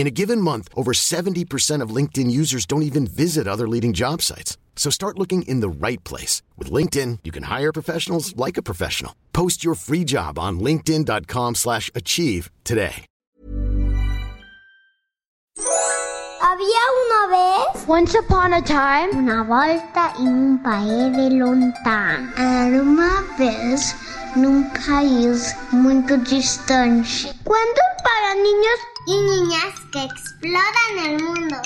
In a given month, over 70% of LinkedIn users don't even visit other leading job sites. So start looking in the right place. With LinkedIn, you can hire professionals like a professional. Post your free job on linkedin.com slash achieve today. Había una vez Once upon a time, una volta en un país de lontano. Era uma vez num país muito distante. Cuentos para niños y niñas que exploran el mundo.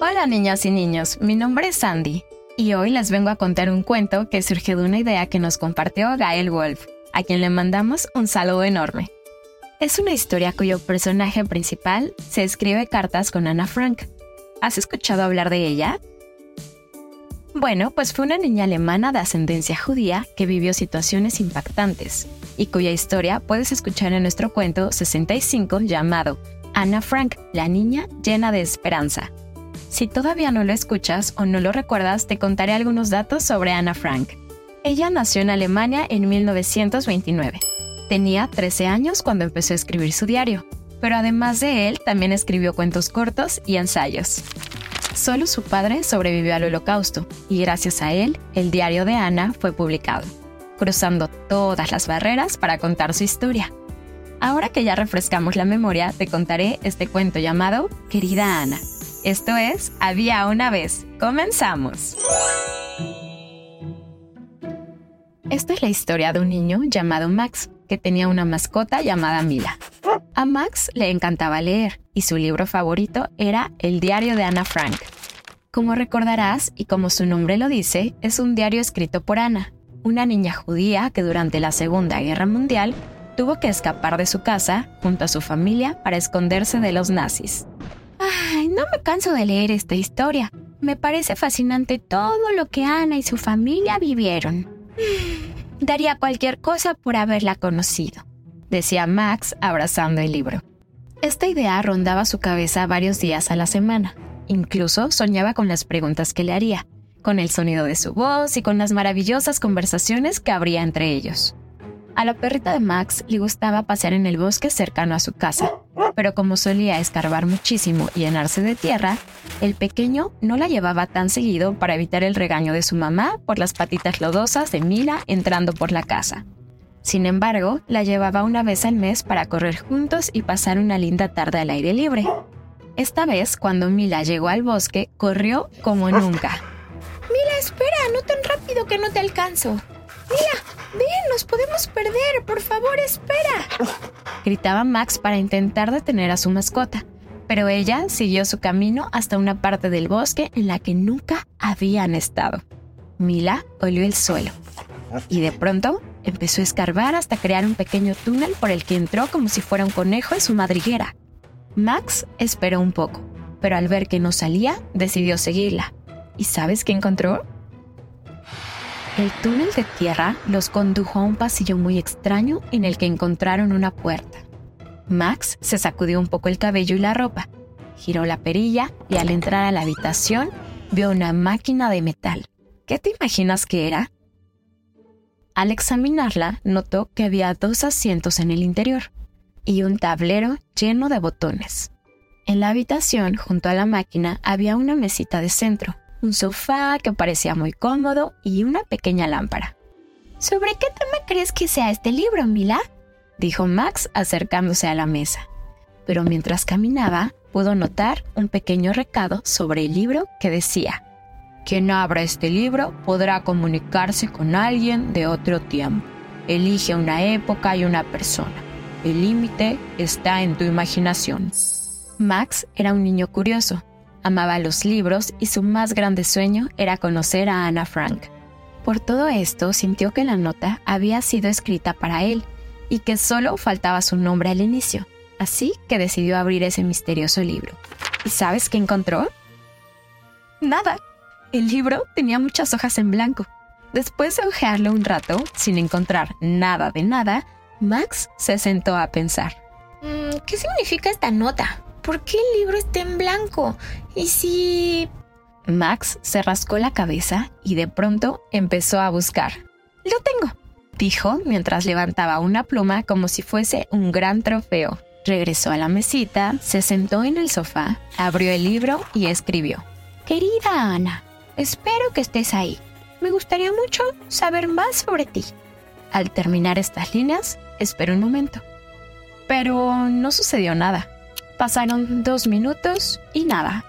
Hola niñas y niños, mi nombre es Sandy y hoy les vengo a contar un cuento que surgió de una idea que nos compartió Gael Wolf, a quien le mandamos un saludo enorme. Es una historia cuyo personaje principal se escribe cartas con Anna Frank. ¿Has escuchado hablar de ella? Bueno, pues fue una niña alemana de ascendencia judía que vivió situaciones impactantes y cuya historia puedes escuchar en nuestro cuento 65 llamado Anna Frank, la niña llena de esperanza. Si todavía no lo escuchas o no lo recuerdas, te contaré algunos datos sobre Anna Frank. Ella nació en Alemania en 1929. Tenía 13 años cuando empezó a escribir su diario, pero además de él también escribió cuentos cortos y ensayos. Solo su padre sobrevivió al holocausto y gracias a él el diario de Ana fue publicado, cruzando todas las barreras para contar su historia. Ahora que ya refrescamos la memoria, te contaré este cuento llamado Querida Ana. Esto es Había una vez. Comenzamos. Esta es la historia de un niño llamado Max, que tenía una mascota llamada Mila. A Max le encantaba leer y su libro favorito era El diario de Ana Frank. Como recordarás, y como su nombre lo dice, es un diario escrito por Ana, una niña judía que durante la Segunda Guerra Mundial tuvo que escapar de su casa junto a su familia para esconderse de los nazis. Ay, no me canso de leer esta historia. Me parece fascinante todo lo que Ana y su familia vivieron. Daría cualquier cosa por haberla conocido, decía Max abrazando el libro. Esta idea rondaba su cabeza varios días a la semana. Incluso soñaba con las preguntas que le haría, con el sonido de su voz y con las maravillosas conversaciones que habría entre ellos. A la perrita de Max le gustaba pasear en el bosque cercano a su casa, pero como solía escarbar muchísimo y llenarse de tierra, el pequeño no la llevaba tan seguido para evitar el regaño de su mamá por las patitas lodosas de Mila entrando por la casa. Sin embargo, la llevaba una vez al mes para correr juntos y pasar una linda tarde al aire libre. Esta vez, cuando Mila llegó al bosque, corrió como nunca. Espera, no tan rápido que no te alcanzo. Mila, ven, nos podemos perder, por favor, espera. Gritaba Max para intentar detener a su mascota, pero ella siguió su camino hasta una parte del bosque en la que nunca habían estado. Mila olió el suelo y de pronto empezó a escarbar hasta crear un pequeño túnel por el que entró como si fuera un conejo en su madriguera. Max esperó un poco, pero al ver que no salía, decidió seguirla. ¿Y sabes qué encontró? El túnel de tierra los condujo a un pasillo muy extraño en el que encontraron una puerta. Max se sacudió un poco el cabello y la ropa, giró la perilla y al entrar a la habitación vio una máquina de metal. ¿Qué te imaginas que era? Al examinarla, notó que había dos asientos en el interior y un tablero lleno de botones. En la habitación, junto a la máquina, había una mesita de centro, un sofá que parecía muy cómodo y una pequeña lámpara. ¿Sobre qué tema crees que sea este libro, Mila? dijo Max acercándose a la mesa. Pero mientras caminaba, pudo notar un pequeño recado sobre el libro que decía, Quien abra este libro podrá comunicarse con alguien de otro tiempo. Elige una época y una persona. El límite está en tu imaginación. Max era un niño curioso. Amaba los libros y su más grande sueño era conocer a Anna Frank. Por todo esto sintió que la nota había sido escrita para él y que solo faltaba su nombre al inicio, así que decidió abrir ese misterioso libro. ¿Y sabes qué encontró? Nada. El libro tenía muchas hojas en blanco. Después de hojearlo un rato, sin encontrar nada de nada, Max se sentó a pensar. Mm, ¿Qué significa esta nota? ¿Por qué el libro está en blanco? ¿Y si... Max se rascó la cabeza y de pronto empezó a buscar. Lo tengo, dijo mientras levantaba una pluma como si fuese un gran trofeo. Regresó a la mesita, se sentó en el sofá, abrió el libro y escribió. Querida Ana, espero que estés ahí. Me gustaría mucho saber más sobre ti. Al terminar estas líneas, esperó un momento. Pero no sucedió nada. Pasaron dos minutos y nada.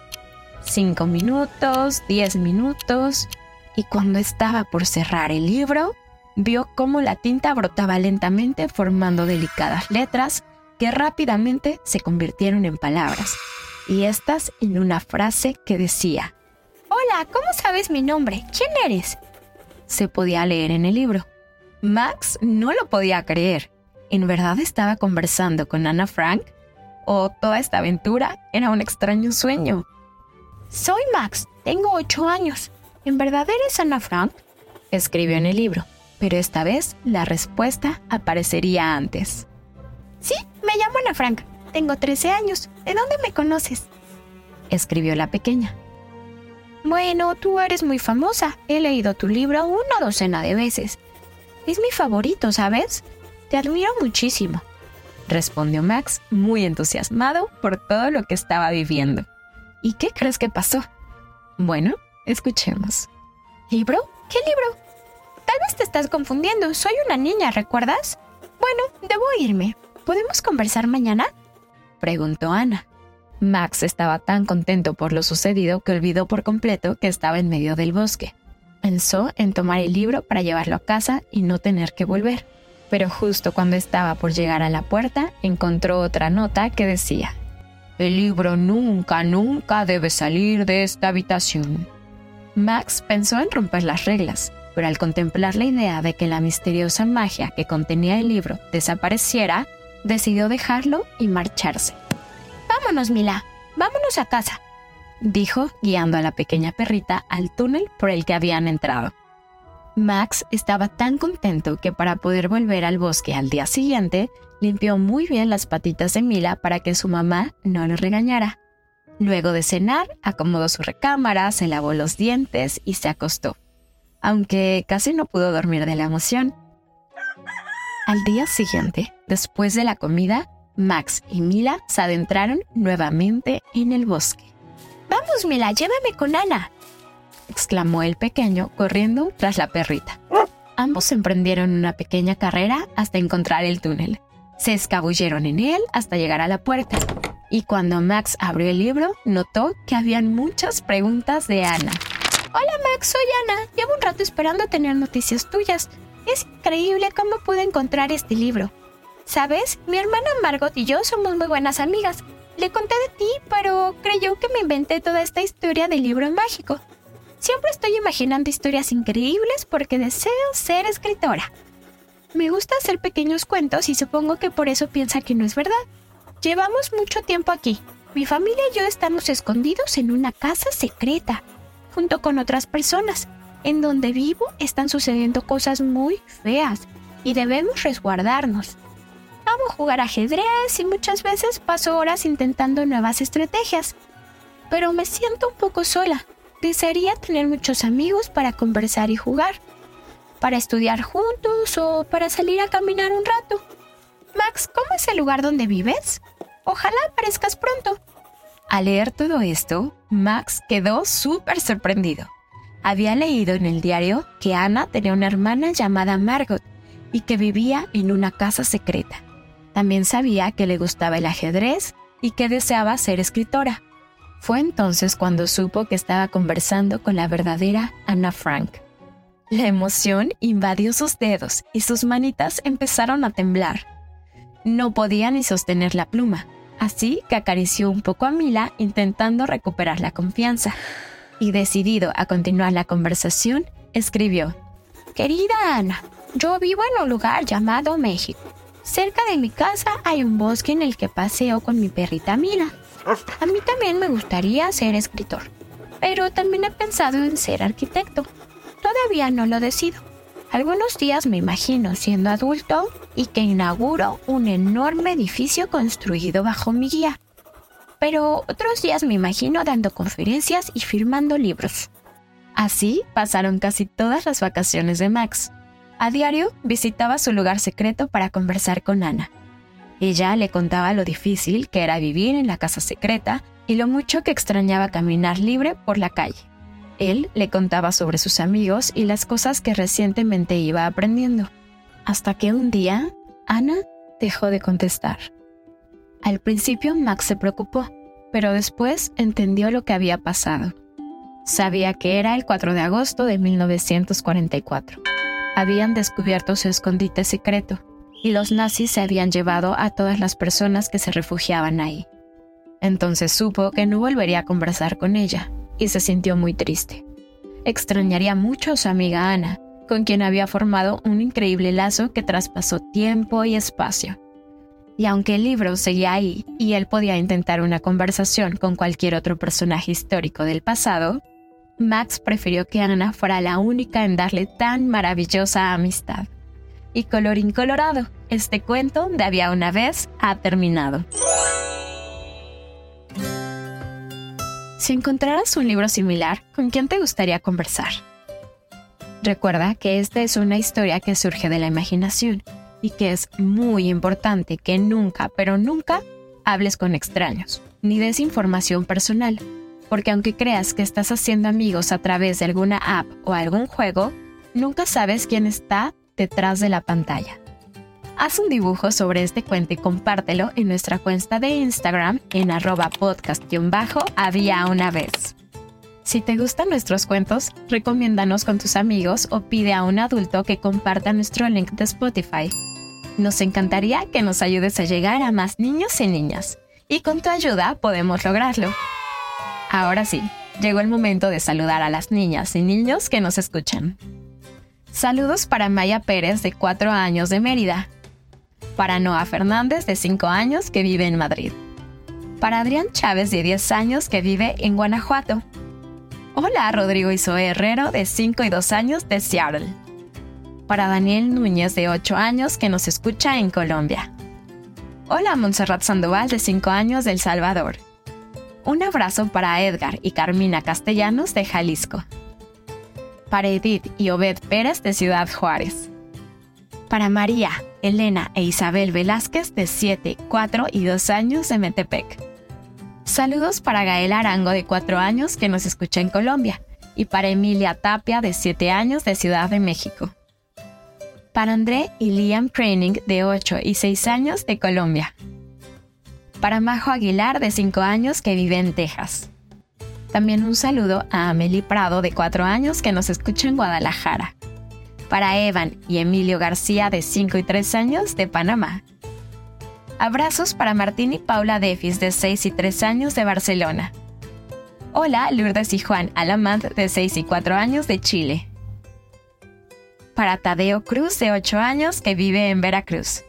Cinco minutos, diez minutos, y cuando estaba por cerrar el libro, vio cómo la tinta brotaba lentamente formando delicadas letras que rápidamente se convirtieron en palabras, y estas en una frase que decía, Hola, ¿cómo sabes mi nombre? ¿Quién eres? Se podía leer en el libro. Max no lo podía creer. ¿En verdad estaba conversando con Ana Frank? ¿O toda esta aventura era un extraño sueño? Soy Max, tengo ocho años. ¿En verdad eres Ana Frank? Escribió en el libro, pero esta vez la respuesta aparecería antes. Sí, me llamo Ana Frank. Tengo 13 años. ¿De dónde me conoces? Escribió la pequeña. Bueno, tú eres muy famosa. He leído tu libro una docena de veces. Es mi favorito, ¿sabes? Te admiro muchísimo. Respondió Max, muy entusiasmado por todo lo que estaba viviendo. ¿Y qué crees que pasó? Bueno, escuchemos. ¿Libro? ¿Qué libro? Tal vez te estás confundiendo. Soy una niña, ¿recuerdas? Bueno, debo irme. ¿Podemos conversar mañana? Preguntó Ana. Max estaba tan contento por lo sucedido que olvidó por completo que estaba en medio del bosque. Pensó en tomar el libro para llevarlo a casa y no tener que volver. Pero justo cuando estaba por llegar a la puerta, encontró otra nota que decía, El libro nunca, nunca debe salir de esta habitación. Max pensó en romper las reglas, pero al contemplar la idea de que la misteriosa magia que contenía el libro desapareciera, decidió dejarlo y marcharse. Vámonos, Mila. Vámonos a casa, dijo, guiando a la pequeña perrita al túnel por el que habían entrado. Max estaba tan contento que para poder volver al bosque al día siguiente, limpió muy bien las patitas de Mila para que su mamá no lo regañara. Luego de cenar, acomodó su recámara, se lavó los dientes y se acostó, aunque casi no pudo dormir de la emoción. Al día siguiente, después de la comida, Max y Mila se adentraron nuevamente en el bosque. Vamos, Mila, llévame con Ana, exclamó el pequeño corriendo tras la perrita. Ambos emprendieron una pequeña carrera hasta encontrar el túnel. Se escabulleron en él hasta llegar a la puerta. Y cuando Max abrió el libro, notó que habían muchas preguntas de Ana. Hola Max, soy Ana. Llevo un rato esperando tener noticias tuyas. Es increíble cómo pude encontrar este libro. ¿Sabes? Mi hermana Margot y yo somos muy buenas amigas. Le conté de ti, pero creyó que me inventé toda esta historia del libro mágico. Siempre estoy imaginando historias increíbles porque deseo ser escritora. Me gusta hacer pequeños cuentos y supongo que por eso piensa que no es verdad. Llevamos mucho tiempo aquí. Mi familia y yo estamos escondidos en una casa secreta, junto con otras personas. En donde vivo están sucediendo cosas muy feas y debemos resguardarnos. Amo jugar ajedrez y muchas veces paso horas intentando nuevas estrategias. Pero me siento un poco sola. Desearía tener muchos amigos para conversar y jugar, para estudiar juntos o para salir a caminar un rato. Max, ¿cómo es el lugar donde vives? Ojalá aparezcas pronto. Al leer todo esto, Max quedó súper sorprendido. Había leído en el diario que Ana tenía una hermana llamada Margot y que vivía en una casa secreta. También sabía que le gustaba el ajedrez y que deseaba ser escritora. Fue entonces cuando supo que estaba conversando con la verdadera Anna Frank. La emoción invadió sus dedos y sus manitas empezaron a temblar. No podía ni sostener la pluma, así que acarició un poco a Mila intentando recuperar la confianza. Y decidido a continuar la conversación, escribió, Querida Ana, yo vivo en un lugar llamado México. Cerca de mi casa hay un bosque en el que paseo con mi perrita Mila. A mí también me gustaría ser escritor. pero también he pensado en ser arquitecto. Todavía no lo decido. Algunos días me imagino siendo adulto y que inauguro un enorme edificio construido bajo mi guía. Pero otros días me imagino dando conferencias y firmando libros. Así pasaron casi todas las vacaciones de Max. A diario visitaba su lugar secreto para conversar con Ana. Ella le contaba lo difícil que era vivir en la casa secreta y lo mucho que extrañaba caminar libre por la calle. Él le contaba sobre sus amigos y las cosas que recientemente iba aprendiendo. Hasta que un día, Ana dejó de contestar. Al principio Max se preocupó, pero después entendió lo que había pasado. Sabía que era el 4 de agosto de 1944. Habían descubierto su escondite secreto y los nazis se habían llevado a todas las personas que se refugiaban ahí. Entonces supo que no volvería a conversar con ella y se sintió muy triste. Extrañaría mucho a su amiga Ana, con quien había formado un increíble lazo que traspasó tiempo y espacio. Y aunque el libro seguía ahí y él podía intentar una conversación con cualquier otro personaje histórico del pasado, Max prefirió que Ana fuera la única en darle tan maravillosa amistad. Y colorín colorado, este cuento de había una vez ha terminado. Si encontraras un libro similar, ¿con quién te gustaría conversar? Recuerda que esta es una historia que surge de la imaginación y que es muy importante que nunca, pero nunca, hables con extraños, ni des información personal, porque aunque creas que estás haciendo amigos a través de alguna app o algún juego, nunca sabes quién está detrás de la pantalla. Haz un dibujo sobre este cuento y compártelo en nuestra cuenta de Instagram en arroba podcast-había una vez. Si te gustan nuestros cuentos, recomiéndanos con tus amigos o pide a un adulto que comparta nuestro link de Spotify. Nos encantaría que nos ayudes a llegar a más niños y niñas, y con tu ayuda podemos lograrlo. Ahora sí, llegó el momento de saludar a las niñas y niños que nos escuchan. Saludos para Maya Pérez, de 4 años de Mérida. Para Noah Fernández, de 5 años, que vive en Madrid. Para Adrián Chávez, de 10 años, que vive en Guanajuato. Hola, Rodrigo Isoe Herrero, de 5 y 2 años, de Seattle. Para Daniel Núñez, de 8 años, que nos escucha en Colombia. Hola, Montserrat Sandoval, de 5 años, de El Salvador. Un abrazo para Edgar y Carmina Castellanos, de Jalisco para Edith y Obed Pérez de Ciudad Juárez. Para María, Elena e Isabel Velázquez de 7, 4 y 2 años de Metepec. Saludos para Gael Arango de 4 años que nos escucha en Colombia y para Emilia Tapia de 7 años de Ciudad de México. Para André y Liam Craning de 8 y 6 años de Colombia. Para Majo Aguilar de 5 años que vive en Texas. También un saludo a Amelie Prado de 4 años que nos escucha en Guadalajara. Para Evan y Emilio García de 5 y 3 años de Panamá. Abrazos para Martín y Paula Defis de 6 y 3 años de Barcelona. Hola Lourdes y Juan Alamant de 6 y 4 años de Chile. Para Tadeo Cruz de 8 años que vive en Veracruz.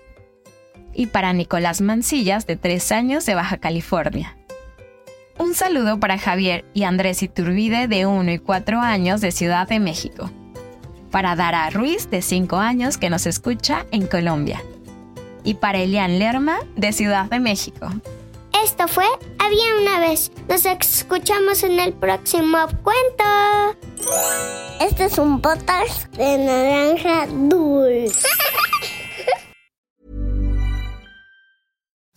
Y para Nicolás Mancillas de 3 años de Baja California. Un saludo para Javier y Andrés Iturbide de 1 y 4 años de Ciudad de México. Para Dara Ruiz de 5 años que nos escucha en Colombia. Y para Elian Lerma de Ciudad de México. Esto fue Había una vez. Nos escuchamos en el próximo cuento. Este es un potas de naranja dulce.